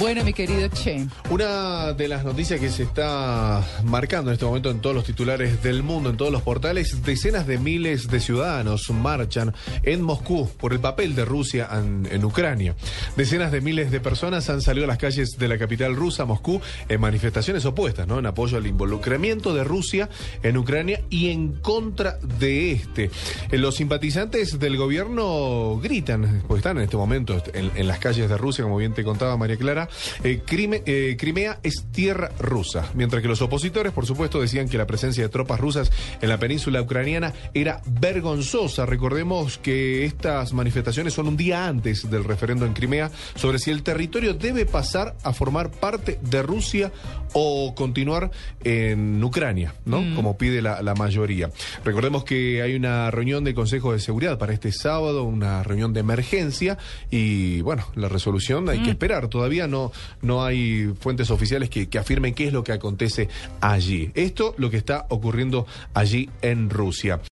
Bueno, mi querido Che. Una de las noticias que se está marcando en este momento en todos los titulares del mundo, en todos los portales, decenas de miles de ciudadanos marchan en Moscú por el papel de Rusia en, Ucrania. Decenas de miles de personas han salido a las calles de la capital rusa, Moscú, en manifestaciones opuestas, ¿no? En apoyo al involucramiento de Rusia en Ucrania y en contra de este. Eh, Los simpatizantes del gobierno gritan, porque están en este momento en, en las calles de Rusia, como bien te contaba María Clara, eh, Crime- eh, Crimea es tierra rusa, mientras que los opositores, por supuesto, decían que la presencia de tropas rusas en la península ucraniana era vergonzosa. Recordemos que estas manifestaciones son un día antes del referendo en Crimea sobre si el territorio debe pasar a formar parte de Rusia o continuar en Ucrania, ¿no? Como pide la, la mayoría. Recordemos que hay una reunión del Consejo de Seguridad para este sábado, una reunión de emergencia y bueno, la resolución hay que esperar. Todavía no, no hay fuentes oficiales que, que afirmen qué es lo que acontece allí. Esto lo que está ocurriendo allí en Rusia.